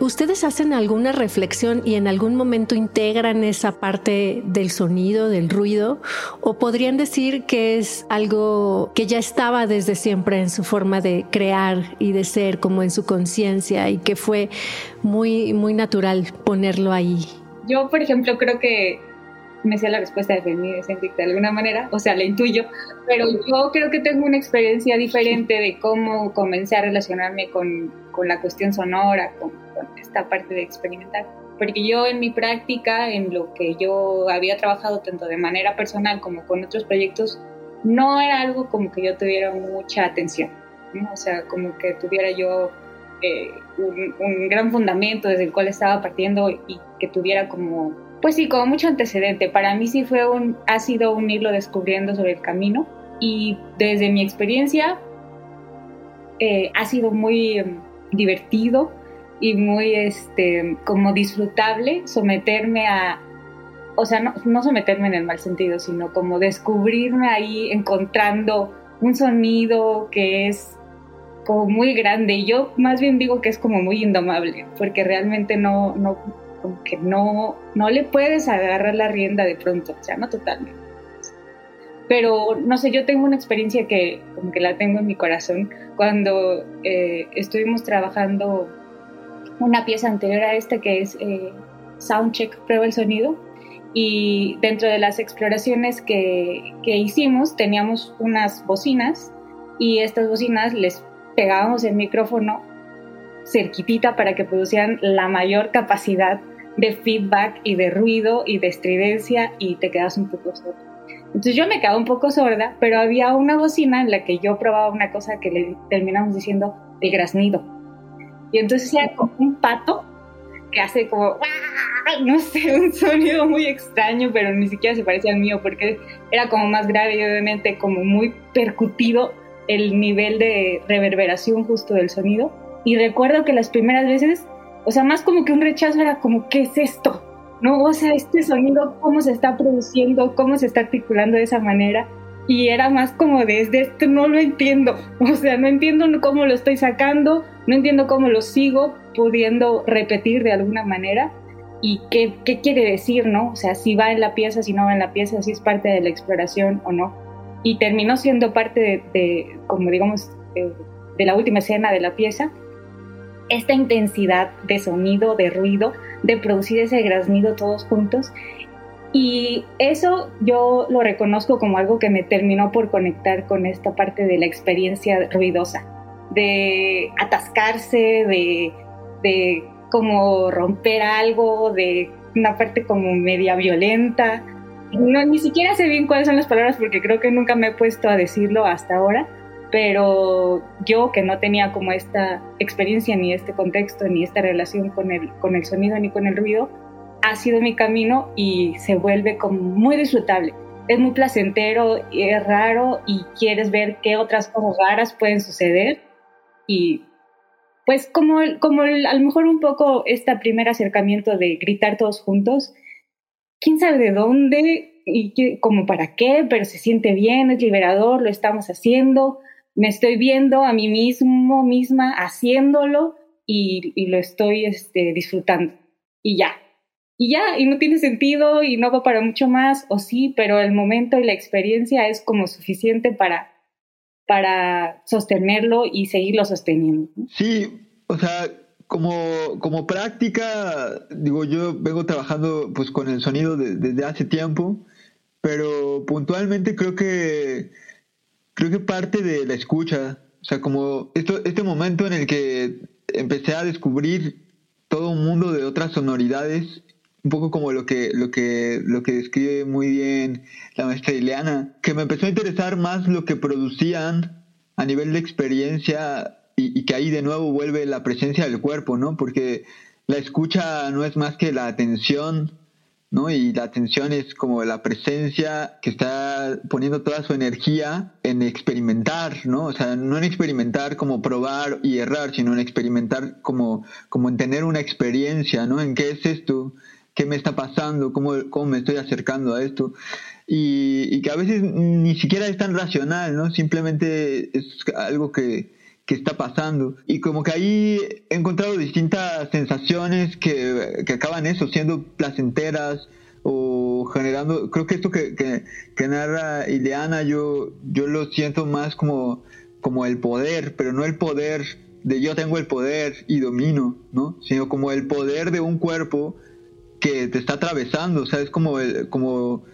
D: ¿Ustedes hacen alguna reflexión y en algún momento integran esa parte del sonido, del ruido? ¿O podrían decir que es algo que ya estaba desde siempre en su forma de crear y de ser, como en su conciencia, y que fue muy, muy natural ponerlo ahí?
E: Yo, por ejemplo, creo que me sé la respuesta de Fermi de alguna manera, o sea, la intuyo, pero yo creo que tengo una experiencia diferente de cómo comencé a relacionarme con, con la cuestión sonora, con, esta parte de experimentar. Porque yo en mi práctica, en lo que yo había trabajado tanto de manera personal como con otros proyectos, no era algo como que yo tuviera mucha atención, o sea, como que tuviera yo eh, un, un gran fundamento desde el cual estaba partiendo y que tuviera como pues sí, como mucho antecedente. Para mí sí fue un, ha sido un irlo descubriendo sobre el camino y desde mi experiencia eh, ha sido muy em, divertido y muy este, como disfrutable someterme a, o sea, no, no someterme en el mal sentido, sino como descubrirme ahí encontrando un sonido que es como muy grande. Yo más bien digo que es como muy indomable, porque realmente no, no, como que no, no le puedes agarrar la rienda de pronto, o sea, no totalmente. Pero no sé, yo tengo una experiencia que como que la tengo en mi corazón. Cuando eh, estuvimos trabajando una pieza anterior a esta que es eh, Soundcheck, prueba el sonido, y dentro de las exploraciones que, que hicimos teníamos unas bocinas y estas bocinas les pegábamos el micrófono cerquitita para que producieran la mayor capacidad de feedback y de ruido y de estridencia y te quedas un poco sorda. Entonces yo me quedaba un poco sorda, pero había una bocina en la que yo probaba una cosa que le terminamos diciendo el graznido. Y entonces era como un pato que hace como, no sé, un sonido muy extraño, pero ni siquiera se parecía al mío porque era como más grave y obviamente como muy percutido el nivel de reverberación justo del sonido. Y recuerdo que las primeras veces, o sea, más como que un rechazo era como, ¿qué es esto? ¿No? O sea, este sonido, ¿cómo se está produciendo? ¿Cómo se está articulando de esa manera? Y era más como desde esto no lo entiendo. O sea, no entiendo cómo lo estoy sacando, no entiendo cómo lo sigo pudiendo repetir de alguna manera y qué, qué, quiere decir, ¿no? O sea, si va en la pieza, si no va en la pieza, si es parte de la exploración o no. Y terminó siendo parte de, como digamos, de, de, la última escena de la pieza esta intensidad de sonido, de ruido, de producir ese graznido todos juntos. Y eso yo lo reconozco como algo que me terminó por conectar con esta parte de la experiencia ruidosa, de atascarse, de, de como romper algo, de una parte como media violenta. No, ni siquiera sé bien cuáles son las palabras porque creo que nunca me he puesto a decirlo hasta ahora, pero yo que no tenía como esta experiencia, ni este contexto, ni esta relación con el, con el sonido, ni con el ruido, ha sido mi camino y se vuelve como muy disfrutable. Es muy placentero, es raro y quieres ver qué otras cosas raras pueden suceder y pues como, como a lo mejor un poco este primer acercamiento de gritar todos juntos, quién sabe de dónde y como para qué, pero se siente bien, es liberador, lo estamos haciendo, me estoy viendo a mí mismo, misma haciéndolo y, lo estoy este, disfrutando. Y ya, y ya, y no tiene sentido y no va para mucho más, o sí, pero el momento y la experiencia es como suficiente para, para sostenerlo y seguirlo sosteniendo.
F: Sí, o sea, como, como práctica, digo, yo vengo trabajando pues con el sonido desde hace tiempo, pero puntualmente creo que creo que parte de la escucha, o sea, como este momento en el que empecé a descubrir todo un mundo de otras sonoridades un poco como lo que, lo que, lo que describe muy bien la maestra Ileana, que me empezó a interesar más lo que producían a nivel de experiencia y, que ahí de nuevo vuelve la presencia del cuerpo, ¿no? Porque la escucha no es más que la atención, ¿no? Y la atención es como la presencia que está poniendo toda su energía en experimentar, ¿no? O sea, no en experimentar como probar y errar, sino en experimentar como, como en tener una experiencia, ¿no? En qué es esto, qué me está pasando, cómo, cómo me estoy acercando a esto. Y, que a veces ni siquiera es tan racional, ¿no? Simplemente es algo que, que está pasando. Y como que ahí he encontrado distintas sensaciones que, que acaban eso, siendo placenteras o generando, creo que esto que, que, que, narra Ileana, yo, yo lo siento más como, como el poder, pero no el poder de yo tengo el poder y domino, ¿no? Sino como el poder de un cuerpo que te está atravesando, o sea, es como, como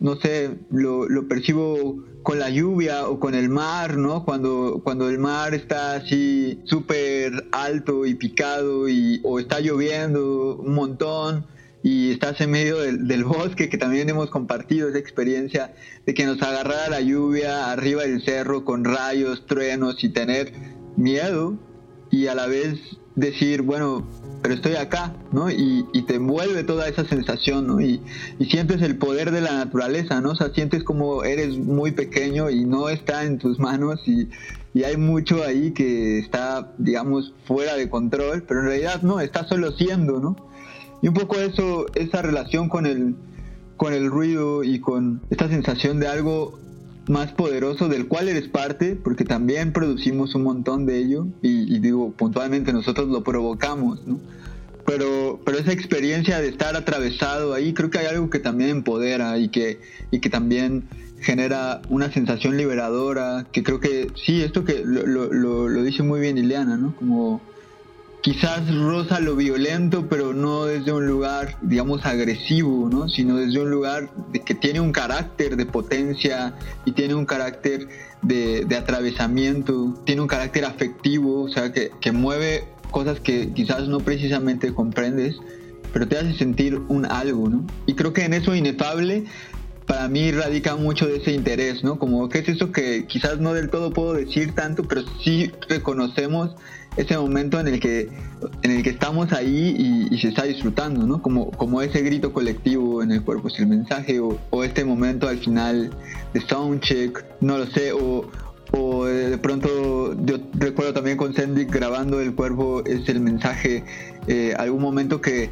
F: no sé, lo, lo, percibo con la lluvia o con el mar, ¿no? Cuando, cuando el mar está así súper alto y picado y, o está lloviendo un montón y estás en medio del, del, bosque, que también hemos compartido esa experiencia de que nos agarrara la lluvia arriba del cerro con rayos, truenos y tener miedo y a la vez decir, bueno, pero estoy acá, ¿no? Y, te envuelve toda esa sensación, ¿no? Y, sientes el poder de la naturaleza, ¿no? O sea, sientes como eres muy pequeño y no está en tus manos y, hay mucho ahí que está, digamos, fuera de control, pero en realidad no, está solo siendo, ¿no? Y un poco eso, esa relación con el, con el ruido y con esta sensación de algo más poderoso del cual eres parte, porque también producimos un montón de ello y, digo, puntualmente nosotros lo provocamos, ¿no? Pero, pero esa experiencia de estar atravesado ahí, creo que hay algo que también empodera y que, y que también genera una sensación liberadora, que creo que sí, esto que lo, lo, lo dice muy bien Ileana, ¿no? Como quizás roza lo violento, pero no desde un lugar, digamos, agresivo, ¿no? Sino desde un lugar de que tiene un carácter de potencia y tiene un carácter de, atravesamiento, tiene un carácter afectivo, o sea, que, que, mueve cosas que quizás no precisamente comprendes, pero te hace sentir un algo, ¿no? Y creo que en eso inefable para mí radica mucho de ese interés, ¿no? Como qué es eso que quizás no del todo puedo decir tanto, pero sí reconocemos ese momento en el que en el que estamos ahí y, se está disfrutando, ¿no? Como, como ese grito colectivo en el cuerpo es el mensaje o, este momento al final de soundcheck, no lo sé, o, o de pronto yo recuerdo también con Sandy grabando el cuerpo es el mensaje, eh, algún momento que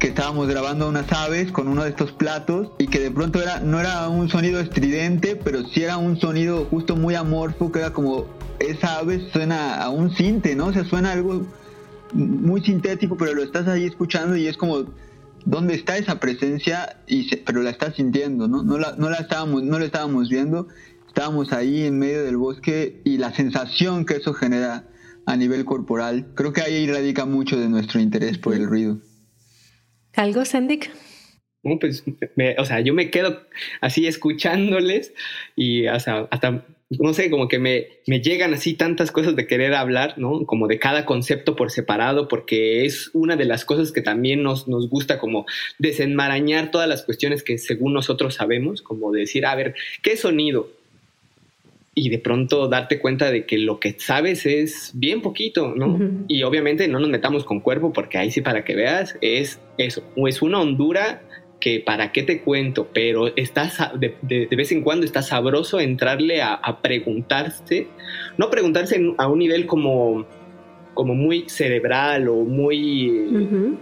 F: que estábamos grabando unas aves con uno de estos platos y que de pronto era no era un sonido estridente, pero sí era un sonido justo muy amorfo, que era como esa ave suena a un cinte, ¿no? O sea, suena algo muy sintético, pero lo estás ahí escuchando y es como dónde está esa presencia y pero la estás sintiendo, ¿no? No la, no la estábamos no la estábamos viendo, estábamos ahí en medio del bosque y la sensación que eso genera a nivel corporal, creo que ahí radica mucho de nuestro interés por el ruido.
D: ¿Algo, Sandik?
C: pues, o sea, yo me quedo así escuchándoles y hasta, hasta no sé, como que me, me, llegan así tantas cosas de querer hablar, ¿no? Como de cada concepto por separado, porque es una de las cosas que también nos, nos gusta como desenmarañar todas las cuestiones que según nosotros sabemos, como decir, a ver, ¿qué sonido? Y de pronto darte cuenta de que lo que sabes es bien poquito, ¿no? Y obviamente no nos metamos con cuerpo porque ahí sí para que veas es eso, o es una hondura que para qué te cuento, pero estás de, de, vez en cuando está sabroso entrarle a, preguntarse, no preguntarse a un nivel como, como muy cerebral o muy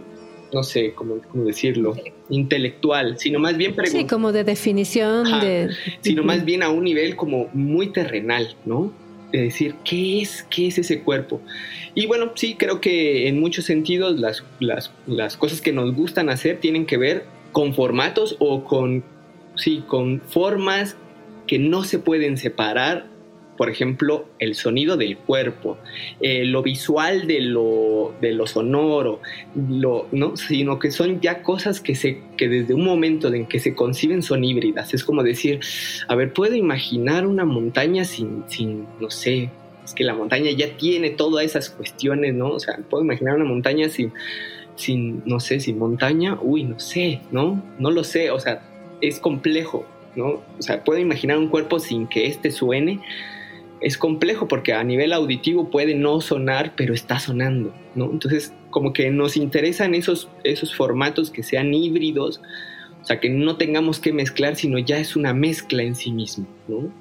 C: no sé cómo, decirlo, intelectual, sino más bien
D: Sí, como de definición de...
C: Sino más bien a un nivel como muy terrenal, ¿no? De decir, ¿qué es, qué es ese cuerpo? Y bueno, sí, creo que en muchos sentidos las, las, las cosas que nos gustan hacer tienen que ver con formatos o con, sí, con formas que no se pueden separar por ejemplo, el sonido del cuerpo, eh, lo visual de lo, de lo sonoro, lo, ¿no? sino que son ya cosas que, se, que desde un momento en que se conciben son híbridas. Es como decir, a ver, puedo imaginar una montaña sin, sin no sé, es que la montaña ya tiene todas esas cuestiones, ¿no? O sea, puedo imaginar una montaña sin, sin, no sé, sin montaña, uy, no sé, ¿no? No lo sé, o sea, es complejo, ¿no? O sea, puedo imaginar un cuerpo sin que éste suene, es complejo porque a nivel auditivo puede no sonar, pero está sonando, ¿no? Entonces, como que nos interesan esos, esos formatos que sean híbridos, o sea, que no tengamos que mezclar, sino ya es una mezcla en sí mismo, ¿no?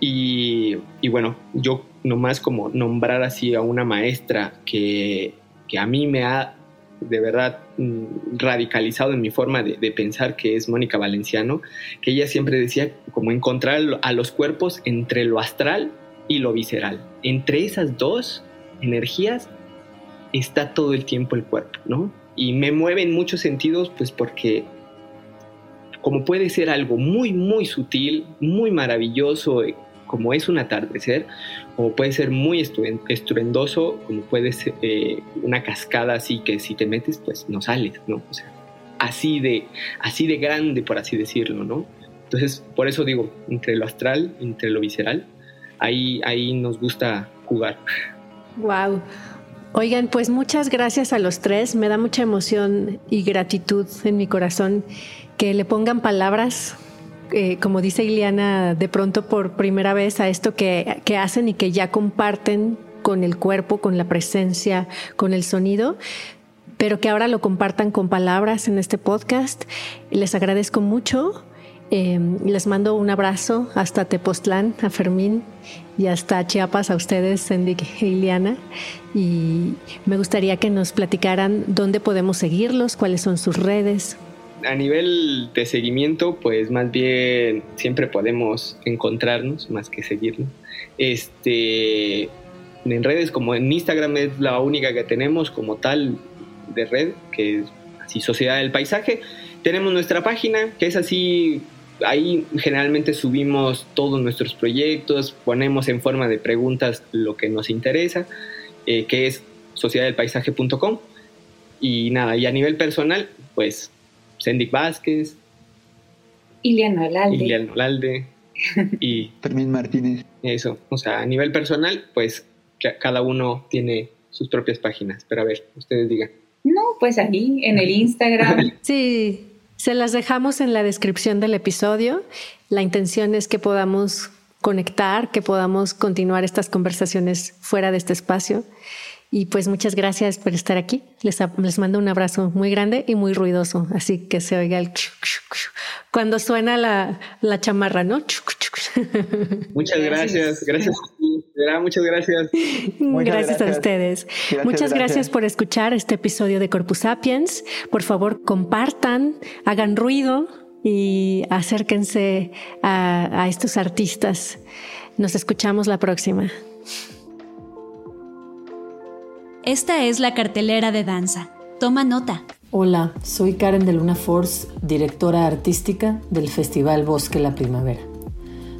C: Y, y bueno, yo nomás como nombrar así a una maestra que, que a mí me ha de verdad mm, radicalizado en mi forma de, pensar, que es Mónica Valenciano, que ella siempre decía como encontrar a los cuerpos entre lo astral y lo visceral. Entre esas dos energías está todo el tiempo el cuerpo, ¿no? Y me mueve en muchos sentidos, pues porque como puede ser algo muy, muy sutil, muy maravilloso, como es un atardecer, o puede ser muy estruendoso, como puede ser eh, una cascada así que si te metes, pues no sales, ¿no? O sea, así de, así de grande, por así decirlo, ¿no? Entonces, por eso digo, entre lo astral, entre lo visceral, ahí, ahí nos gusta jugar.
D: Wow. Oigan, pues muchas gracias a los tres. Me da mucha emoción y gratitud en mi corazón que le pongan palabras eh, como dice Iliana, de pronto por primera vez a esto que, que hacen y que ya comparten con el cuerpo, con la presencia, con el sonido, pero que ahora lo compartan con palabras en este podcast. Les agradezco mucho. Eh, les mando un abrazo hasta Tepoztlán, a Fermín y hasta Chiapas, a ustedes, Cindy e Iliana. Y me gustaría que nos platicaran dónde podemos seguirlos, cuáles son sus redes
C: a nivel de seguimiento, pues más bien siempre podemos encontrarnos más que seguirnos. Este, en redes como en Instagram es la única que tenemos como tal de red, que es así Sociedad del Paisaje. Tenemos nuestra página, que es así, ahí generalmente subimos todos nuestros proyectos, ponemos en forma de preguntas lo que nos interesa, eh, que es sociedaddelpaisaje.com. Y nada, y a nivel personal, pues Sendik Vázquez,
E: Iliano Alalde.
C: Iliano Alalde y
F: Fermín Martínez.
C: Eso, o sea, a nivel personal, pues cada uno tiene sus propias páginas, pero a ver, ustedes digan.
E: No, pues ahí, en el Instagram.
D: sí, se las dejamos en la descripción del episodio. La intención es que podamos conectar, que podamos continuar estas conversaciones fuera de este espacio. Y pues muchas gracias por estar aquí. Les, les mando un abrazo muy grande y muy ruidoso, así que se oiga el cuando suena la, la chamarra, ¿no?
C: Muchas gracias, gracias. Muchas gracias.
D: gracias, a ustedes. muchas gracias. por escuchar este episodio de Corpus Sapiens. Por favor, compartan, hagan ruido y acérquense a, a estos artistas. Nos escuchamos la próxima.
A: Esta es la cartelera de danza. Toma nota.
G: Hola, soy Karen de Luna Force, directora artística del Festival Bosque La Primavera.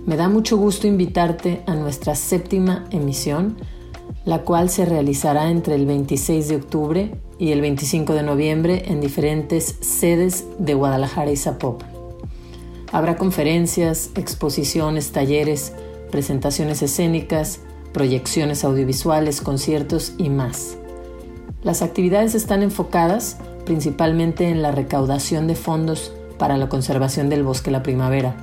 G: Me da mucho gusto invitarte a nuestra séptima emisión, la cual se realizará entre el 26 de octubre y el 25 de noviembre en diferentes sedes de Guadalajara y Zapopan. Habrá conferencias, exposiciones, talleres, presentaciones escénicas, proyecciones audiovisuales, conciertos y más. Las actividades están enfocadas principalmente en la recaudación de fondos para la conservación del bosque la primavera.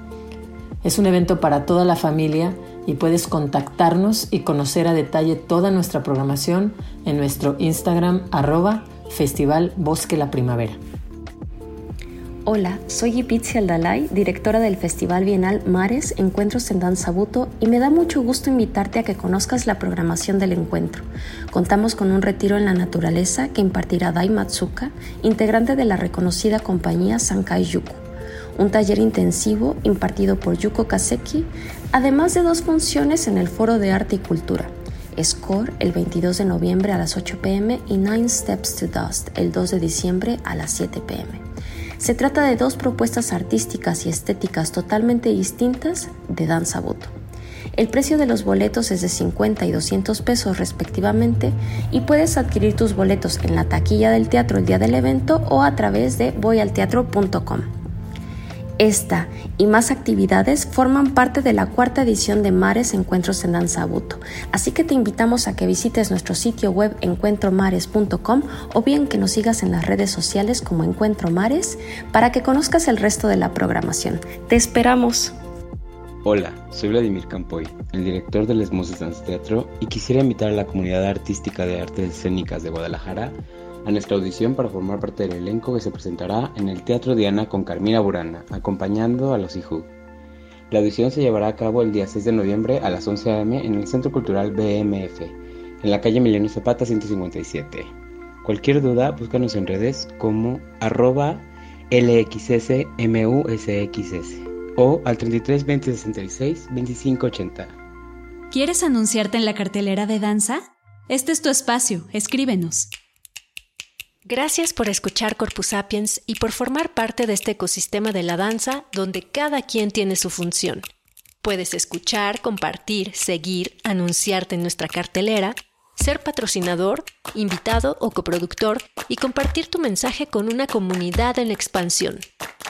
G: Es un evento para toda la familia y puedes contactarnos y conocer a detalle toda nuestra programación en nuestro Instagram arroba Festival Bosque la Primavera.
H: Hola, soy Ipitzi Aldalay, directora del Festival Bienal Mares Encuentros en Danza Buto, y me da mucho gusto invitarte a que conozcas la programación del encuentro. Contamos con un retiro en la naturaleza que impartirá Dai Matsuka, integrante de la reconocida compañía Sankai Yuku. Un taller intensivo impartido por Yuko Kaseki, además de dos funciones en el Foro de Arte y Cultura. Score el 22 de noviembre a las 8 pm y Nine Steps to Dust el 2 de diciembre a las 7 pm. Se trata de dos propuestas artísticas y estéticas totalmente distintas de danza buto. El precio de los boletos es de 50 y 200 pesos respectivamente y puedes adquirir tus boletos en la taquilla del teatro el día del evento o a través de voyalteatro.com. Esta y más actividades forman parte de la cuarta edición de Mares Encuentros en Danza Buto, así que te invitamos a que visites nuestro sitio web encuentromares.com o bien que nos sigas en las redes sociales como Encuentro Mares para que conozcas el resto de la programación. ¡Te esperamos!
I: Hola, soy Vladimir Campoy, el director del Esmoses Dance Teatro y quisiera invitar a la comunidad artística de artes escénicas de Guadalajara a nuestra audición para formar parte del elenco que se presentará en el Teatro Diana con Carmina Burana, acompañando a los IJU. La audición se llevará a cabo el día 6 de noviembre a las 11 am en el Centro Cultural BMF, en la calle Emiliano Zapata 157. Cualquier duda, búscanos en redes como arroba LXSMUSXS o al 33 20 66 25 80.
J: ¿Quieres anunciarte en la cartelera de danza? Este es tu espacio, escríbenos.
D: Gracias por escuchar Corpus Sapiens y por formar parte de este ecosistema de la danza donde cada quien tiene su función. Puedes escuchar, compartir, seguir, anunciarte en nuestra cartelera, ser patrocinador, invitado o coproductor y compartir tu mensaje con una comunidad en expansión.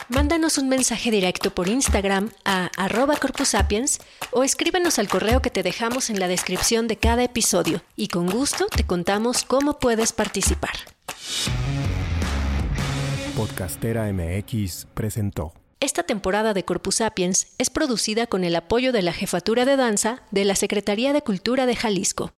D: Mándanos un mensaje directo por Instagram a arroba corpusapiens o escríbenos al correo que te dejamos en la descripción de cada episodio y con gusto te contamos cómo puedes participar.
B: Podcastera MX presentó.
D: Esta temporada de Corpus Sapiens es producida con el apoyo de la Jefatura de Danza de la Secretaría de Cultura de Jalisco.